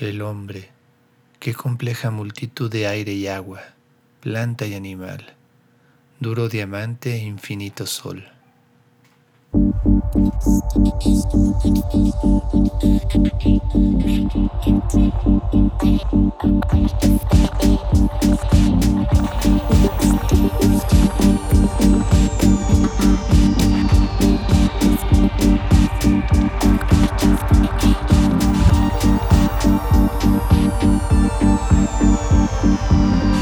el hombre, qué compleja multitud de aire y agua, planta y animal, duro diamante e infinito sol. Thank you.